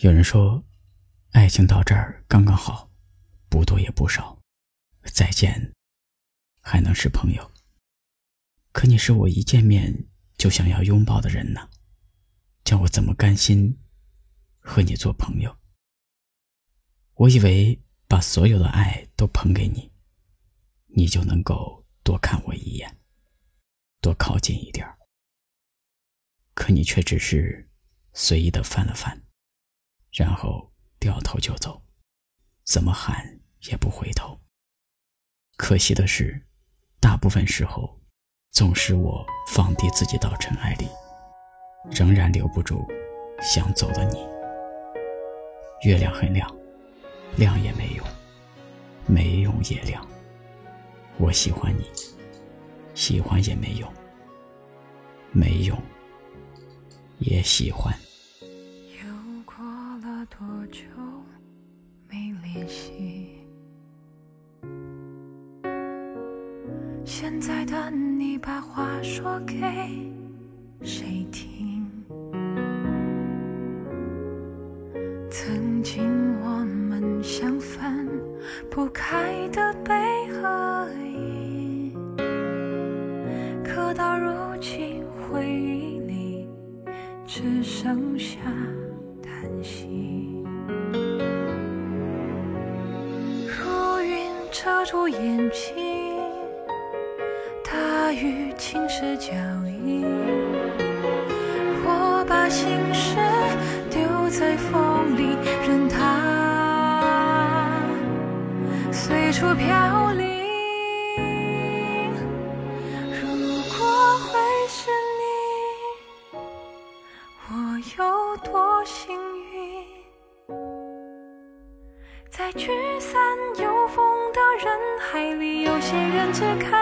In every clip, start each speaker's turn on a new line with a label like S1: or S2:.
S1: 有人说，爱情到这儿刚刚好，不多也不少，再见，还能是朋友。可你是我一见面就想要拥抱的人呢，叫我怎么甘心和你做朋友？我以为把所有的爱都捧给你，你就能够多看我一眼，多靠近一点可你却只是随意的翻了翻。然后掉头就走，怎么喊也不回头。可惜的是，大部分时候，总是我放低自己到尘埃里，仍然留不住想走的你。月亮很亮，亮也没用，没用也亮。我喜欢你，喜欢也没用，没用也喜欢。
S2: 在等你把话说给谁听？曾经我们像分不开的悲和喜，可到如今回忆里只剩下叹息。遮住眼睛，大雨侵蚀脚印，我把心事丢在风里，任它随处飘零。如果会是你，我有多幸运？在聚散有风的人海里，有些人只看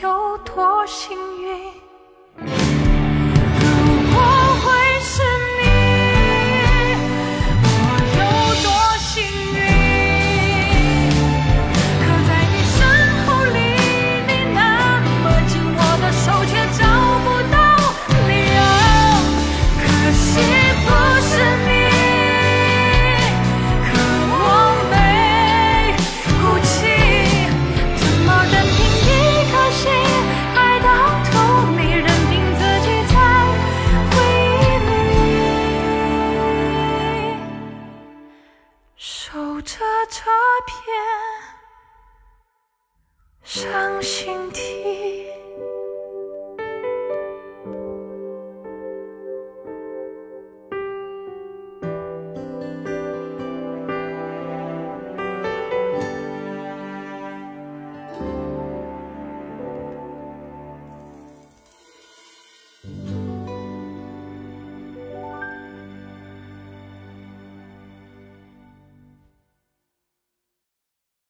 S2: 有多幸运那片伤心地